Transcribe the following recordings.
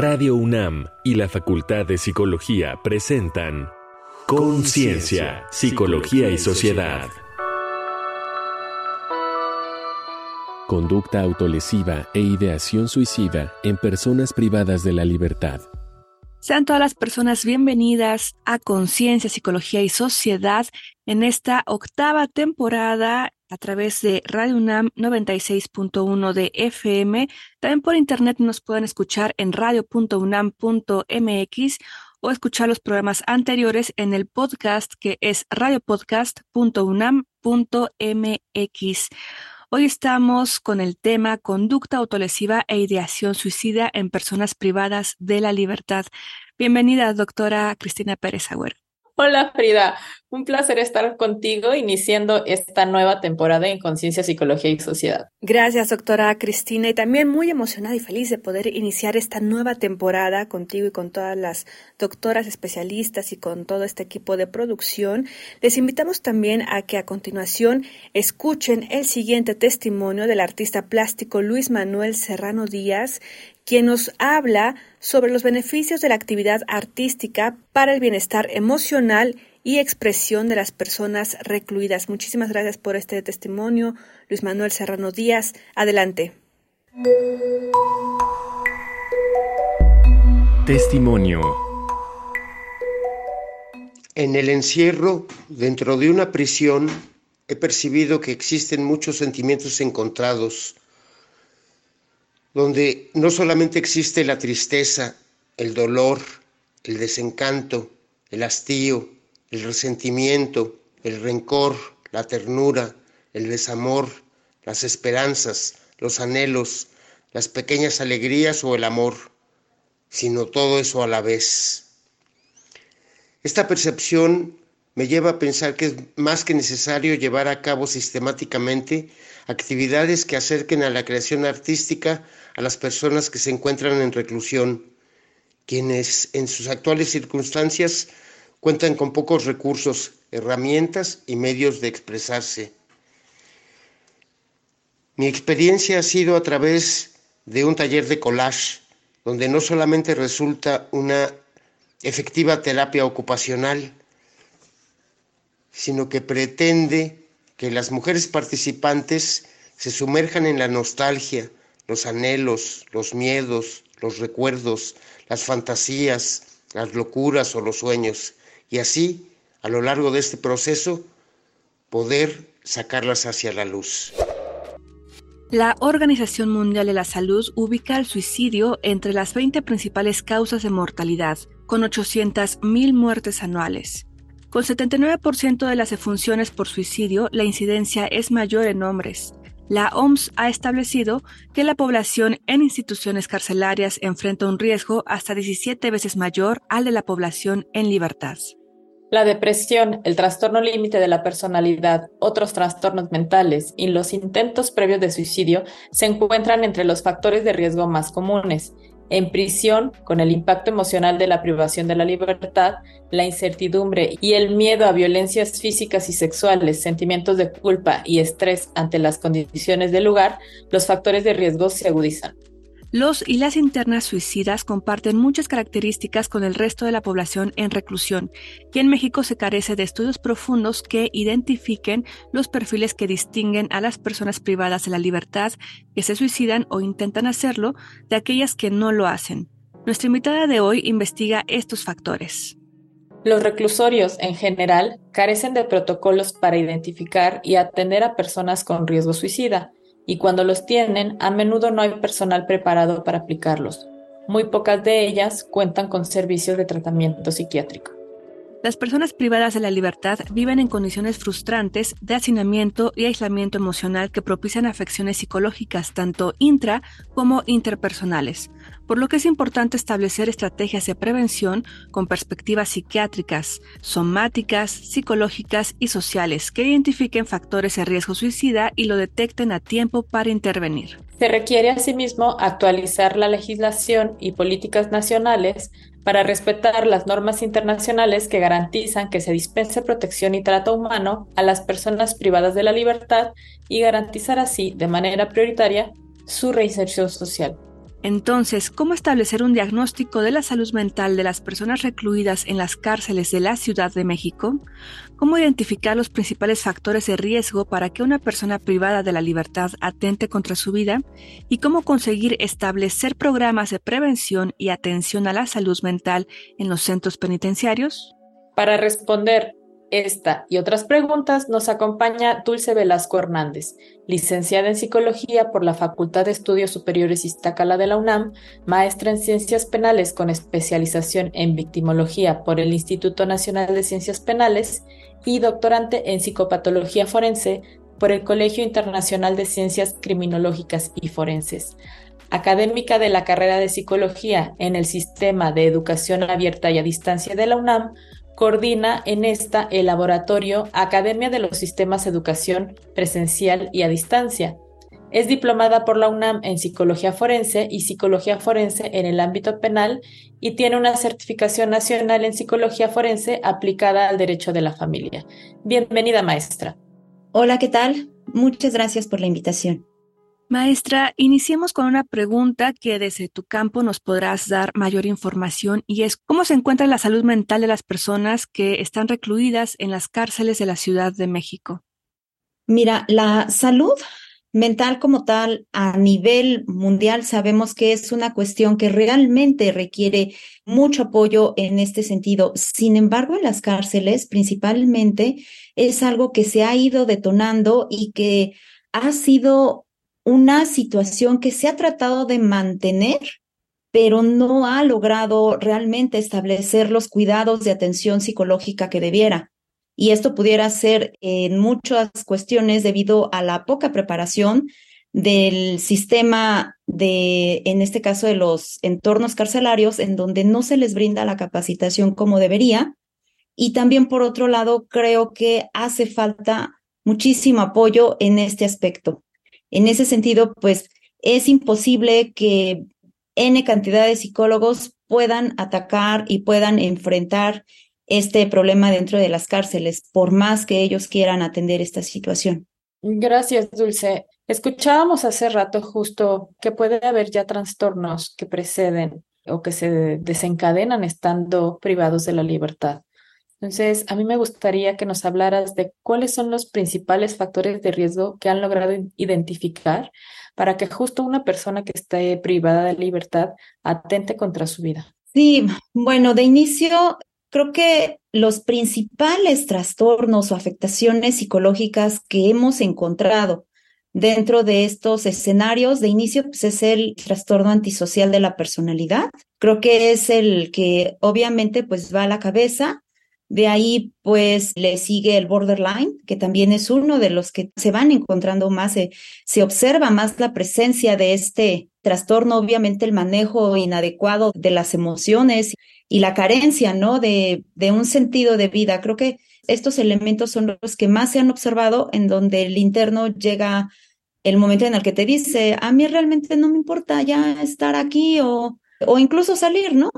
Radio UNAM y la Facultad de Psicología presentan Conciencia, Psicología y Sociedad. Conducta autolesiva e ideación suicida en personas privadas de la libertad. Sean todas las personas bienvenidas a Conciencia, Psicología y Sociedad en esta octava temporada a través de Radio UNAM 96.1 de FM. También por internet nos pueden escuchar en radio.unam.mx o escuchar los programas anteriores en el podcast que es radiopodcast.unam.mx. Hoy estamos con el tema conducta autolesiva e ideación suicida en personas privadas de la libertad. Bienvenida, doctora Cristina Pérez Agüero. Hola Frida, un placer estar contigo iniciando esta nueva temporada en Conciencia, Psicología y Sociedad. Gracias, doctora Cristina, y también muy emocionada y feliz de poder iniciar esta nueva temporada contigo y con todas las doctoras especialistas y con todo este equipo de producción. Les invitamos también a que a continuación escuchen el siguiente testimonio del artista plástico Luis Manuel Serrano Díaz, quien nos habla sobre los beneficios de la actividad artística para el bienestar emocional y expresión de las personas recluidas. Muchísimas gracias por este testimonio, Luis Manuel Serrano Díaz. Adelante. Testimonio. En el encierro, dentro de una prisión, he percibido que existen muchos sentimientos encontrados donde no solamente existe la tristeza, el dolor, el desencanto, el hastío, el resentimiento, el rencor, la ternura, el desamor, las esperanzas, los anhelos, las pequeñas alegrías o el amor, sino todo eso a la vez. Esta percepción me lleva a pensar que es más que necesario llevar a cabo sistemáticamente actividades que acerquen a la creación artística a las personas que se encuentran en reclusión, quienes en sus actuales circunstancias cuentan con pocos recursos, herramientas y medios de expresarse. Mi experiencia ha sido a través de un taller de collage, donde no solamente resulta una efectiva terapia ocupacional, sino que pretende que las mujeres participantes se sumerjan en la nostalgia, los anhelos, los miedos, los recuerdos, las fantasías, las locuras o los sueños, y así, a lo largo de este proceso, poder sacarlas hacia la luz. La Organización Mundial de la Salud ubica el suicidio entre las 20 principales causas de mortalidad, con 800.000 muertes anuales. Con 79% de las defunciones por suicidio, la incidencia es mayor en hombres, la OMS ha establecido que la población en instituciones carcelarias enfrenta un riesgo hasta 17 veces mayor al de la población en libertad. La depresión, el trastorno límite de la personalidad, otros trastornos mentales y los intentos previos de suicidio se encuentran entre los factores de riesgo más comunes en prisión, con el impacto emocional de la privación de la libertad, la incertidumbre y el miedo a violencias físicas y sexuales, sentimientos de culpa y estrés ante las condiciones del lugar, los factores de riesgo se agudizan. Los y las internas suicidas comparten muchas características con el resto de la población en reclusión, y en México se carece de estudios profundos que identifiquen los perfiles que distinguen a las personas privadas de la libertad que se suicidan o intentan hacerlo de aquellas que no lo hacen. Nuestra invitada de hoy investiga estos factores. Los reclusorios, en general, carecen de protocolos para identificar y atender a personas con riesgo suicida y cuando los tienen, a menudo no hay personal preparado para aplicarlos. Muy pocas de ellas cuentan con servicios de tratamiento psiquiátrico. Las personas privadas de la libertad viven en condiciones frustrantes de hacinamiento y aislamiento emocional que propician afecciones psicológicas tanto intra como interpersonales, por lo que es importante establecer estrategias de prevención con perspectivas psiquiátricas, somáticas, psicológicas y sociales que identifiquen factores de riesgo suicida y lo detecten a tiempo para intervenir. Se requiere asimismo actualizar la legislación y políticas nacionales para respetar las normas internacionales que garantizan que se dispense protección y trato humano a las personas privadas de la libertad y garantizar así de manera prioritaria su reinserción social. Entonces, ¿cómo establecer un diagnóstico de la salud mental de las personas recluidas en las cárceles de la Ciudad de México? ¿Cómo identificar los principales factores de riesgo para que una persona privada de la libertad atente contra su vida? ¿Y cómo conseguir establecer programas de prevención y atención a la salud mental en los centros penitenciarios? Para responder esta y otras preguntas nos acompaña Dulce Velasco Hernández, licenciada en Psicología por la Facultad de Estudios Superiores Iztacala de la UNAM, maestra en Ciencias Penales con especialización en Victimología por el Instituto Nacional de Ciencias Penales y doctorante en Psicopatología Forense por el Colegio Internacional de Ciencias Criminológicas y Forenses. Académica de la carrera de Psicología en el Sistema de Educación Abierta y a Distancia de la UNAM, coordina en esta el laboratorio Academia de los Sistemas Educación Presencial y a Distancia. Es diplomada por la UNAM en Psicología Forense y Psicología Forense en el ámbito penal y tiene una certificación nacional en Psicología Forense aplicada al derecho de la familia. Bienvenida, maestra. Hola, ¿qué tal? Muchas gracias por la invitación. Maestra, iniciemos con una pregunta que desde tu campo nos podrás dar mayor información y es ¿cómo se encuentra la salud mental de las personas que están recluidas en las cárceles de la Ciudad de México? Mira, la salud mental como tal a nivel mundial sabemos que es una cuestión que realmente requiere mucho apoyo en este sentido. Sin embargo, en las cárceles principalmente es algo que se ha ido detonando y que ha sido una situación que se ha tratado de mantener, pero no ha logrado realmente establecer los cuidados de atención psicológica que debiera. Y esto pudiera ser en muchas cuestiones debido a la poca preparación del sistema de, en este caso, de los entornos carcelarios, en donde no se les brinda la capacitación como debería. Y también, por otro lado, creo que hace falta muchísimo apoyo en este aspecto. En ese sentido, pues es imposible que N cantidad de psicólogos puedan atacar y puedan enfrentar este problema dentro de las cárceles, por más que ellos quieran atender esta situación. Gracias, Dulce. Escuchábamos hace rato justo que puede haber ya trastornos que preceden o que se desencadenan estando privados de la libertad. Entonces, a mí me gustaría que nos hablaras de cuáles son los principales factores de riesgo que han logrado identificar para que justo una persona que esté privada de libertad atente contra su vida. Sí, bueno, de inicio, creo que los principales trastornos o afectaciones psicológicas que hemos encontrado dentro de estos escenarios de inicio pues es el trastorno antisocial de la personalidad. Creo que es el que obviamente pues va a la cabeza de ahí, pues, le sigue el borderline, que también es uno de los que se van encontrando más, se, observa más la presencia de este trastorno, obviamente el manejo inadecuado de las emociones y la carencia, ¿no? De, de un sentido de vida. Creo que estos elementos son los que más se han observado en donde el interno llega el momento en el que te dice, a mí realmente no me importa ya estar aquí o, o incluso salir, ¿no?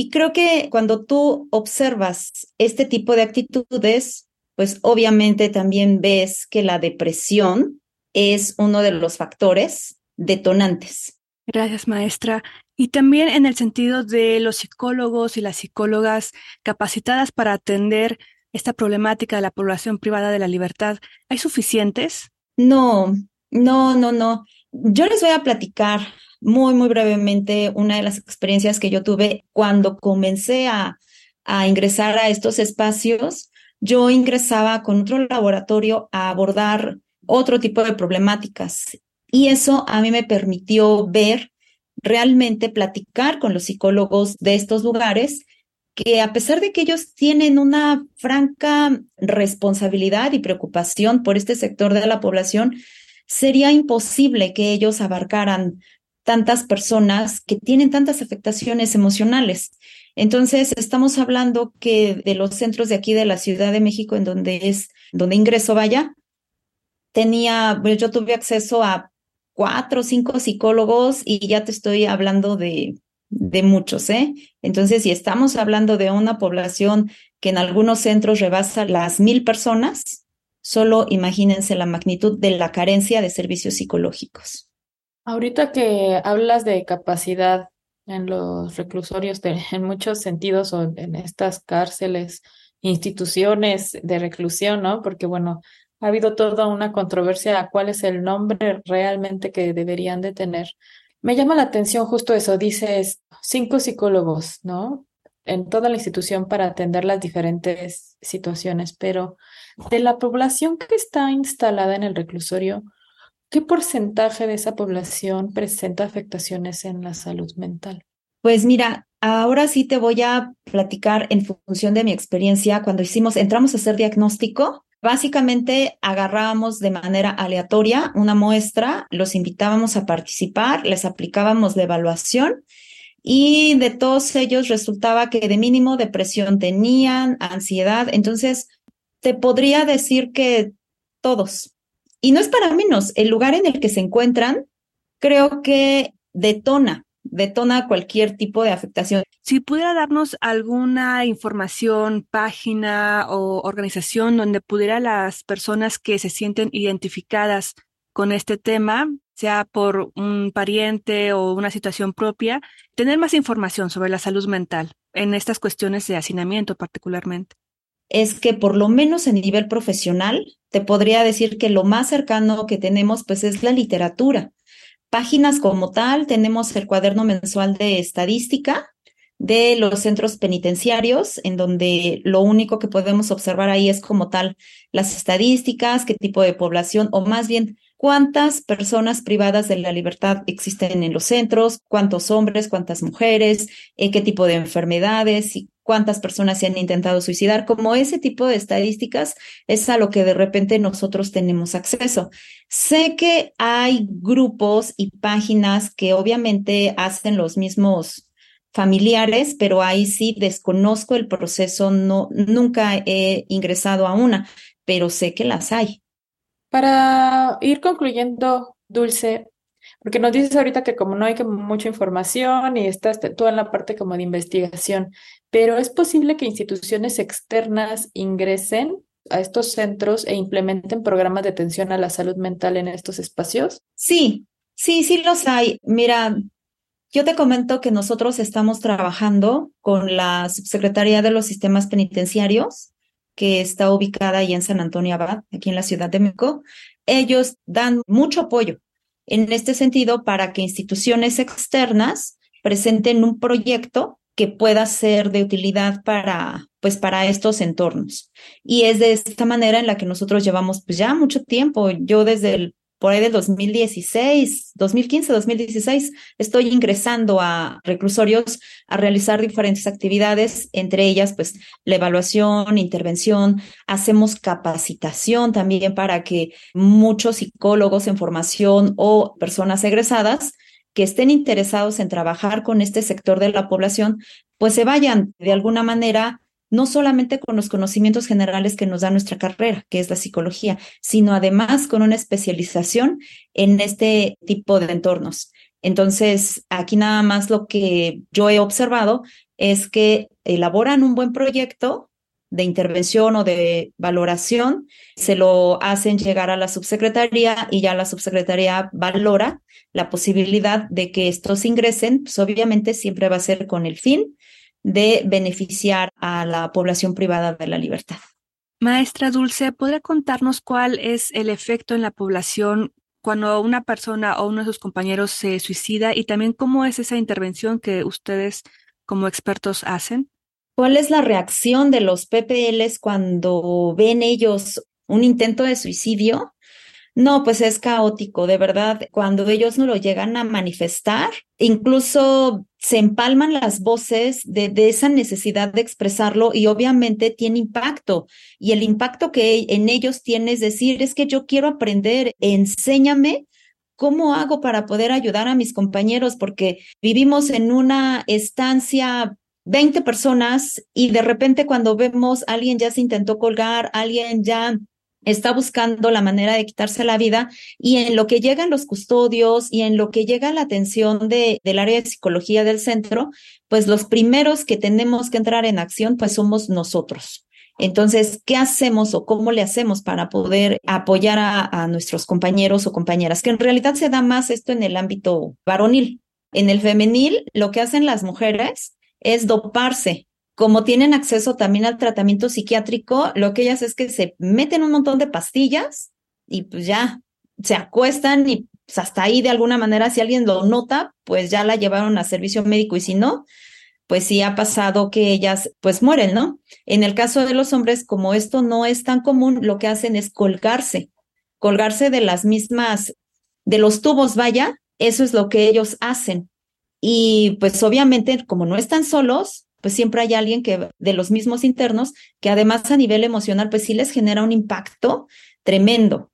Y creo que cuando tú observas este tipo de actitudes, pues obviamente también ves que la depresión es uno de los factores detonantes. Gracias, maestra. Y también en el sentido de los psicólogos y las psicólogas capacitadas para atender esta problemática de la población privada de la libertad, ¿hay suficientes? No, no, no, no. Yo les voy a platicar muy, muy brevemente una de las experiencias que yo tuve cuando comencé a, a ingresar a estos espacios. Yo ingresaba con otro laboratorio a abordar otro tipo de problemáticas y eso a mí me permitió ver realmente platicar con los psicólogos de estos lugares que a pesar de que ellos tienen una franca responsabilidad y preocupación por este sector de la población, sería imposible que ellos abarcaran tantas personas que tienen tantas afectaciones emocionales. Entonces, estamos hablando que de los centros de aquí de la Ciudad de México, en donde es, donde ingreso vaya, tenía, pues, yo tuve acceso a cuatro o cinco psicólogos y ya te estoy hablando de, de muchos, ¿eh? Entonces, si estamos hablando de una población que en algunos centros rebasa las mil personas, solo imagínense la magnitud de la carencia de servicios psicológicos. Ahorita que hablas de capacidad en los reclusorios, en muchos sentidos, o en estas cárceles, instituciones de reclusión, ¿no? Porque, bueno, ha habido toda una controversia a cuál es el nombre realmente que deberían de tener. Me llama la atención justo eso, dices cinco psicólogos, ¿no? En toda la institución para atender las diferentes situaciones, pero de la población que está instalada en el reclusorio, ¿qué porcentaje de esa población presenta afectaciones en la salud mental? Pues mira, ahora sí te voy a platicar en función de mi experiencia cuando hicimos, entramos a hacer diagnóstico. Básicamente agarrábamos de manera aleatoria una muestra, los invitábamos a participar, les aplicábamos la evaluación y de todos ellos resultaba que de mínimo depresión tenían, ansiedad. Entonces, te podría decir que todos. Y no es para menos, el lugar en el que se encuentran creo que detona, detona cualquier tipo de afectación. Si pudiera darnos alguna información, página o organización donde pudiera las personas que se sienten identificadas con este tema, sea por un pariente o una situación propia, tener más información sobre la salud mental en estas cuestiones de hacinamiento particularmente. Es que por lo menos en nivel profesional, te podría decir que lo más cercano que tenemos pues es la literatura. Páginas como tal, tenemos el cuaderno mensual de estadística de los centros penitenciarios, en donde lo único que podemos observar ahí es como tal las estadísticas, qué tipo de población, o más bien cuántas personas privadas de la libertad existen en los centros, cuántos hombres, cuántas mujeres, eh, qué tipo de enfermedades y cuántas personas se han intentado suicidar. Como ese tipo de estadísticas es a lo que de repente nosotros tenemos acceso. Sé que hay grupos y páginas que obviamente hacen los mismos familiares, pero ahí sí desconozco el proceso, no, nunca he ingresado a una, pero sé que las hay. Para ir concluyendo, Dulce, porque nos dices ahorita que como no hay mucha información y estás tú en la parte como de investigación, pero ¿es posible que instituciones externas ingresen a estos centros e implementen programas de atención a la salud mental en estos espacios? Sí, sí, sí los hay. Mira, yo te comento que nosotros estamos trabajando con la Subsecretaría de los Sistemas Penitenciarios, que está ubicada ahí en San Antonio Abad, aquí en la Ciudad de México. Ellos dan mucho apoyo en este sentido para que instituciones externas presenten un proyecto que pueda ser de utilidad para, pues, para estos entornos. Y es de esta manera en la que nosotros llevamos pues, ya mucho tiempo. Yo desde el por ahí del 2016, 2015, 2016, estoy ingresando a reclusorios a realizar diferentes actividades, entre ellas, pues, la evaluación, intervención, hacemos capacitación también para que muchos psicólogos en formación o personas egresadas que estén interesados en trabajar con este sector de la población, pues se vayan de alguna manera no solamente con los conocimientos generales que nos da nuestra carrera, que es la psicología, sino además con una especialización en este tipo de entornos. Entonces, aquí nada más lo que yo he observado es que elaboran un buen proyecto de intervención o de valoración, se lo hacen llegar a la subsecretaría y ya la subsecretaría valora la posibilidad de que estos ingresen, pues obviamente siempre va a ser con el fin de beneficiar a la población privada de la libertad. Maestra Dulce, ¿podría contarnos cuál es el efecto en la población cuando una persona o uno de sus compañeros se suicida y también cómo es esa intervención que ustedes como expertos hacen? ¿Cuál es la reacción de los PPLs cuando ven ellos un intento de suicidio? No, pues es caótico, de verdad. Cuando ellos no lo llegan a manifestar, incluso se empalman las voces de, esa necesidad de expresarlo y obviamente tiene impacto. Y el impacto que en ellos tiene es decir, es que yo quiero aprender, enséñame cómo hago para poder ayudar a mis compañeros, porque vivimos en una estancia 20 personas y de repente cuando vemos alguien ya se intentó colgar, alguien ya está buscando la manera de quitarse la vida y en lo que llegan los custodios y en lo que llega la atención de, del área de psicología del centro, pues los primeros que tenemos que entrar en acción, pues somos nosotros. Entonces, ¿qué hacemos o cómo le hacemos para poder apoyar a, a, nuestros compañeros o compañeras? Que en realidad se da más esto en el ámbito varonil. En el femenil, lo que hacen las mujeres es doparse. Como tienen acceso también al tratamiento psiquiátrico, lo que ellas es que se meten un montón de pastillas y pues ya se acuestan y pues hasta ahí de alguna manera si alguien lo nota, pues ya la llevaron a servicio médico y si no, pues sí ha pasado que ellas pues mueren, ¿no? En el caso de los hombres, como esto no es tan común, lo que hacen es colgarse, colgarse de las mismas, de los tubos, vaya, eso es lo que ellos hacen. Y pues obviamente, como no están solos, pues siempre hay alguien que de los mismos internos que además a nivel emocional, pues sí les genera un impacto tremendo.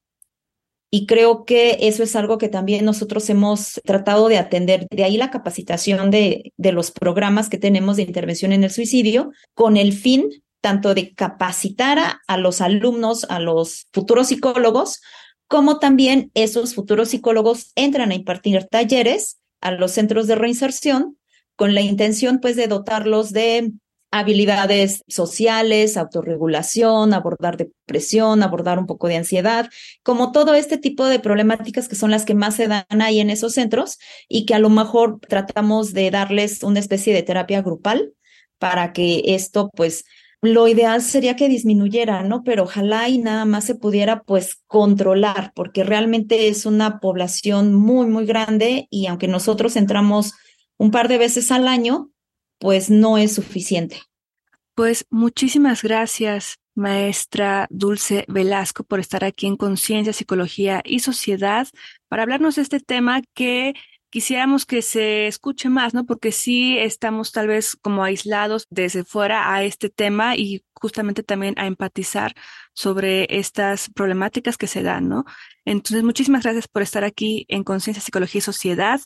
Y creo que eso es algo que también nosotros hemos tratado de atender. De ahí la capacitación de, de los programas que tenemos de intervención en el suicidio, con el fin tanto de capacitar a, a los alumnos, a los futuros psicólogos, como también esos futuros psicólogos entran a impartir talleres a los centros de reinserción con la intención pues de dotarlos de habilidades sociales, autorregulación, abordar depresión, abordar un poco de ansiedad, como todo este tipo de problemáticas que son las que más se dan ahí en esos centros y que a lo mejor tratamos de darles una especie de terapia grupal para que esto pues lo ideal sería que disminuyera, ¿no? Pero ojalá y nada más se pudiera pues controlar, porque realmente es una población muy, muy grande y aunque nosotros entramos un par de veces al año, pues no es suficiente. Pues muchísimas gracias, maestra Dulce Velasco, por estar aquí en Conciencia, Psicología y Sociedad para hablarnos de este tema que quisiéramos que se escuche más, ¿no? Porque sí estamos tal vez como aislados desde fuera a este tema y justamente también a empatizar sobre estas problemáticas que se dan, ¿no? Entonces, muchísimas gracias por estar aquí en Conciencia, Psicología y Sociedad.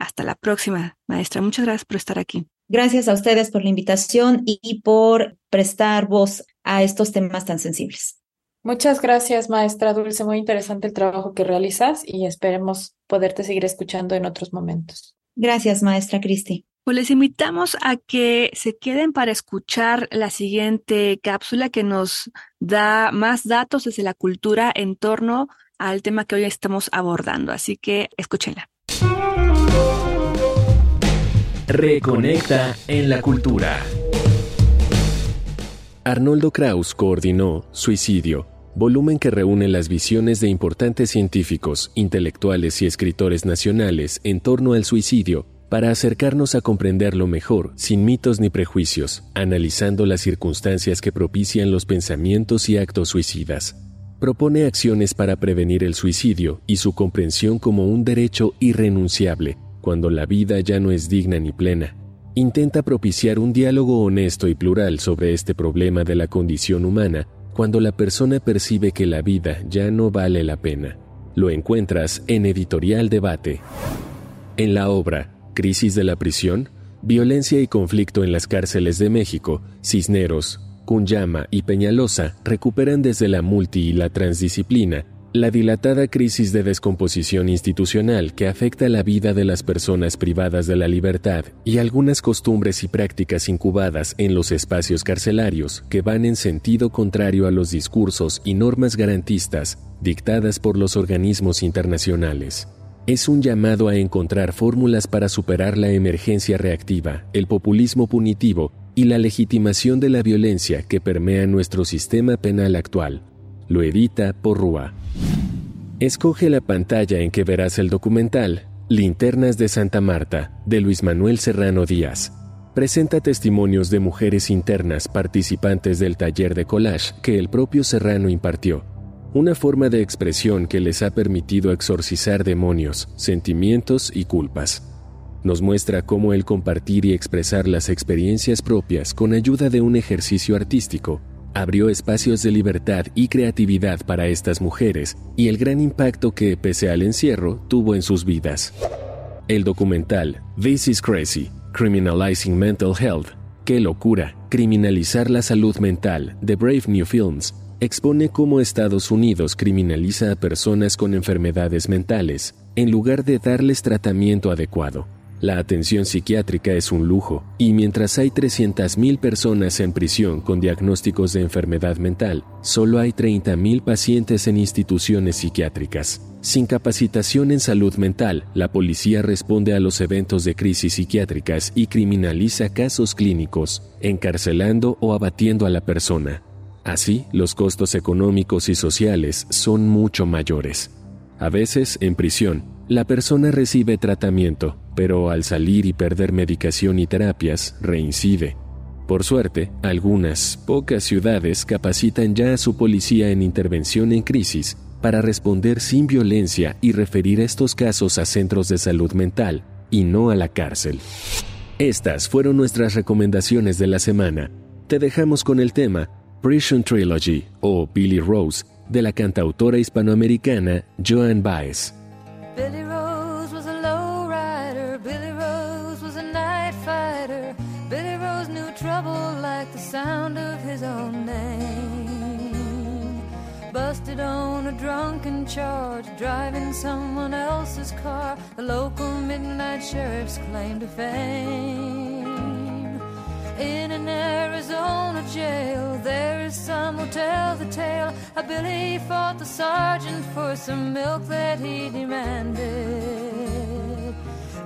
Hasta la próxima, maestra. Muchas gracias por estar aquí. Gracias a ustedes por la invitación y por prestar voz a estos temas tan sensibles. Muchas gracias, maestra Dulce. Muy interesante el trabajo que realizas y esperemos poderte seguir escuchando en otros momentos. Gracias, maestra Cristi. Pues les invitamos a que se queden para escuchar la siguiente cápsula que nos da más datos desde la cultura en torno al tema que hoy estamos abordando. Así que escúchenla. Reconecta en la cultura. Arnoldo Kraus coordinó Suicidio, volumen que reúne las visiones de importantes científicos, intelectuales y escritores nacionales en torno al suicidio para acercarnos a comprenderlo mejor, sin mitos ni prejuicios, analizando las circunstancias que propician los pensamientos y actos suicidas. Propone acciones para prevenir el suicidio y su comprensión como un derecho irrenunciable cuando la vida ya no es digna ni plena. Intenta propiciar un diálogo honesto y plural sobre este problema de la condición humana cuando la persona percibe que la vida ya no vale la pena. Lo encuentras en Editorial Debate. En la obra Crisis de la prisión, Violencia y conflicto en las cárceles de México, Cisneros, Cunyama y Peñalosa recuperan desde la multi y la transdisciplina la dilatada crisis de descomposición institucional que afecta la vida de las personas privadas de la libertad y algunas costumbres y prácticas incubadas en los espacios carcelarios que van en sentido contrario a los discursos y normas garantistas dictadas por los organismos internacionales. Es un llamado a encontrar fórmulas para superar la emergencia reactiva, el populismo punitivo y la legitimación de la violencia que permea nuestro sistema penal actual. Lo edita Porrúa. Escoge la pantalla en que verás el documental Linternas de Santa Marta, de Luis Manuel Serrano Díaz. Presenta testimonios de mujeres internas participantes del taller de collage que el propio Serrano impartió, una forma de expresión que les ha permitido exorcizar demonios, sentimientos y culpas. Nos muestra cómo el compartir y expresar las experiencias propias con ayuda de un ejercicio artístico abrió espacios de libertad y creatividad para estas mujeres y el gran impacto que, pese al encierro, tuvo en sus vidas. El documental This is Crazy, Criminalizing Mental Health, Qué locura, criminalizar la salud mental, de Brave New Films, expone cómo Estados Unidos criminaliza a personas con enfermedades mentales, en lugar de darles tratamiento adecuado. La atención psiquiátrica es un lujo, y mientras hay 300.000 personas en prisión con diagnósticos de enfermedad mental, solo hay 30.000 pacientes en instituciones psiquiátricas. Sin capacitación en salud mental, la policía responde a los eventos de crisis psiquiátricas y criminaliza casos clínicos, encarcelando o abatiendo a la persona. Así, los costos económicos y sociales son mucho mayores. A veces, en prisión, la persona recibe tratamiento, pero al salir y perder medicación y terapias, reincide. Por suerte, algunas, pocas ciudades capacitan ya a su policía en intervención en crisis para responder sin violencia y referir estos casos a centros de salud mental y no a la cárcel. Estas fueron nuestras recomendaciones de la semana. Te dejamos con el tema Prison Trilogy o Billy Rose de la cantautora hispanoamericana Joan Baez. Billy Rose was a low rider, Billy Rose was a night fighter. Billy Rose knew trouble like the sound of his own name. Busted on a drunken charge, driving someone else's car, the local midnight sheriff's claim to fame. In an Arizona jail, there is some who tell the tale how Billy fought the sergeant for some milk that he demanded.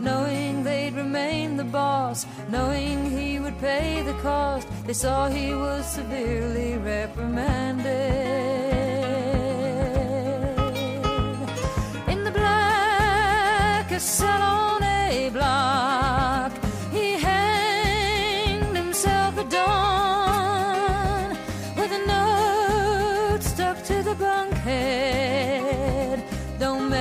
Knowing they'd remain the boss, knowing he would pay the cost, they saw he was severely reprimanded. In the blackest cell on a block,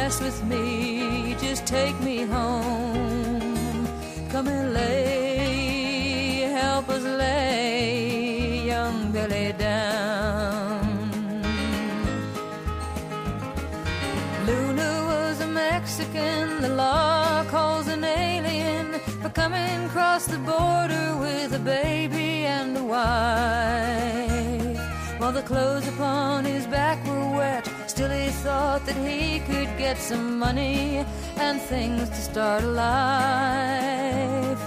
mess with me, just take me home. Come and lay, help us lay young Billy down. Luna was a Mexican, the law calls an alien for coming across the border with a baby and a wife. While the clothes upon his back were wet, still he thought that he could get some money and things to start a life.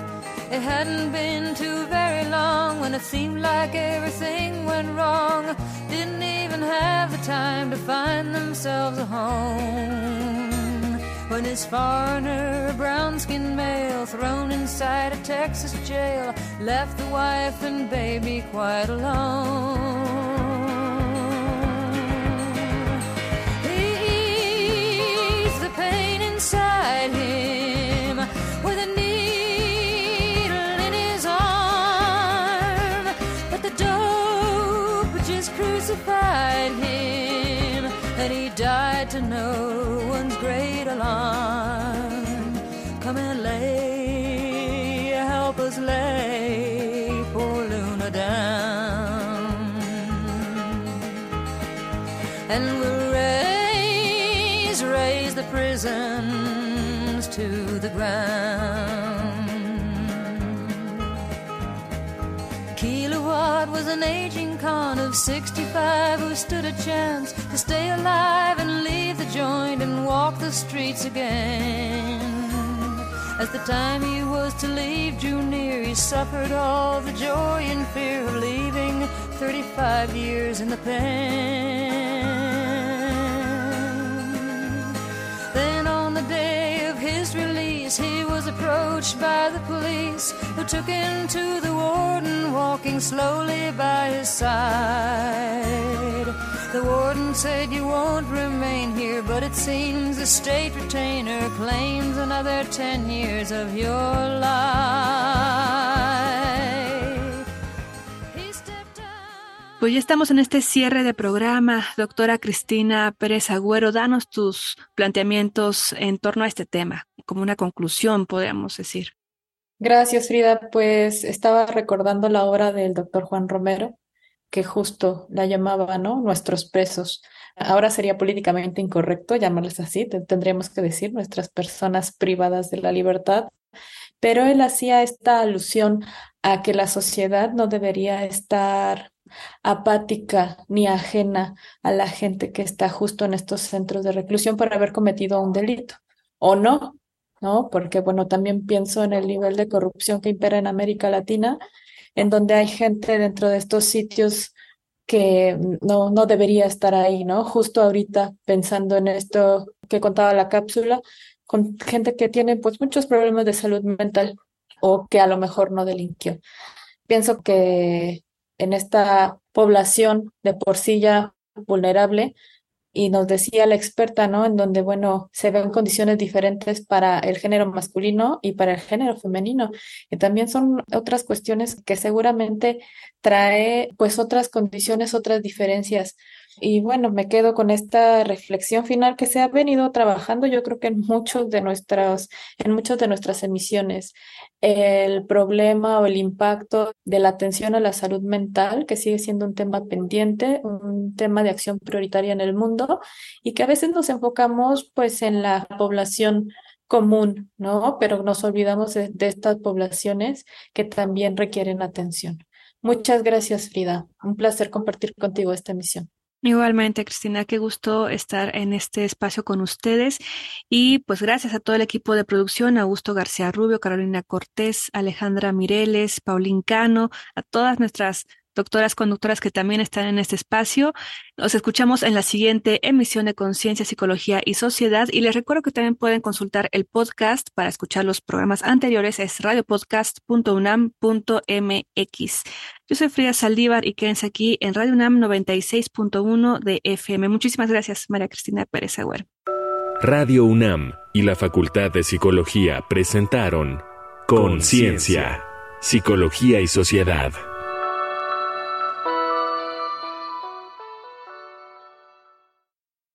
It hadn't been too very long when it seemed like everything went wrong. Didn't even have the time to find themselves a home. When his foreigner, brown skinned male, thrown inside a Texas jail, left the wife and baby quite alone. And he died to no one's great alarm. Come and lay, help us lay poor Luna down and we'll raise, raise the prisons to the ground. Was an aging con of 65 who stood a chance to stay alive and leave the joint and walk the streets again. As the time he was to leave drew near, he suffered all the joy and fear of leaving 35 years in the pen. Release, he was approached by the police who took him to the warden, walking slowly by his side. The warden said, You won't remain here, but it seems the state retainer claims another 10 years of your life. Pues ya estamos en este cierre de programa. Doctora Cristina Pérez Agüero, danos tus planteamientos en torno a este tema, como una conclusión, podríamos decir. Gracias, Frida. Pues estaba recordando la obra del doctor Juan Romero, que justo la llamaba, ¿no? Nuestros presos. Ahora sería políticamente incorrecto llamarles así, te- tendríamos que decir nuestras personas privadas de la libertad, pero él hacía esta alusión a que la sociedad no debería estar apática ni ajena a la gente que está justo en estos centros de reclusión por haber cometido un delito, o no, ¿no? Porque, bueno, también pienso en el nivel de corrupción que impera en América Latina, en donde hay gente dentro de estos sitios que no, no debería estar ahí, ¿no? Justo ahorita pensando en esto que contaba la cápsula, con gente que tiene pues muchos problemas de salud mental o que a lo mejor no delinquió. Pienso que en esta población de por sí ya vulnerable, y nos decía la experta, ¿no? En donde, bueno, se ven condiciones diferentes para el género masculino y para el género femenino. Y también son otras cuestiones que seguramente trae, pues, otras condiciones, otras diferencias. Y bueno, me quedo con esta reflexión final que se ha venido trabajando, yo creo que en muchos de nuestras, en muchas de nuestras emisiones, el problema o el impacto de la atención a la salud mental, que sigue siendo un tema pendiente, un tema de acción prioritaria en el mundo, y que a veces nos enfocamos pues en la población común, ¿no? Pero nos olvidamos de, de estas poblaciones que también requieren atención. Muchas gracias, Frida. Un placer compartir contigo esta emisión. Igualmente, Cristina, qué gusto estar en este espacio con ustedes. Y pues gracias a todo el equipo de producción, Augusto García Rubio, Carolina Cortés, Alejandra Mireles, Paulín Cano, a todas nuestras doctoras conductoras que también están en este espacio. Nos escuchamos en la siguiente emisión de Conciencia, Psicología y Sociedad. Y les recuerdo que también pueden consultar el podcast para escuchar los programas anteriores. Es radiopodcast.unam.mx. Yo soy Frida Saldívar y quédense aquí en Radio UNAM 96.1 de FM. Muchísimas gracias, María Cristina Pérez Agüer. Radio UNAM y la Facultad de Psicología presentaron Conciencia, Psicología y Sociedad.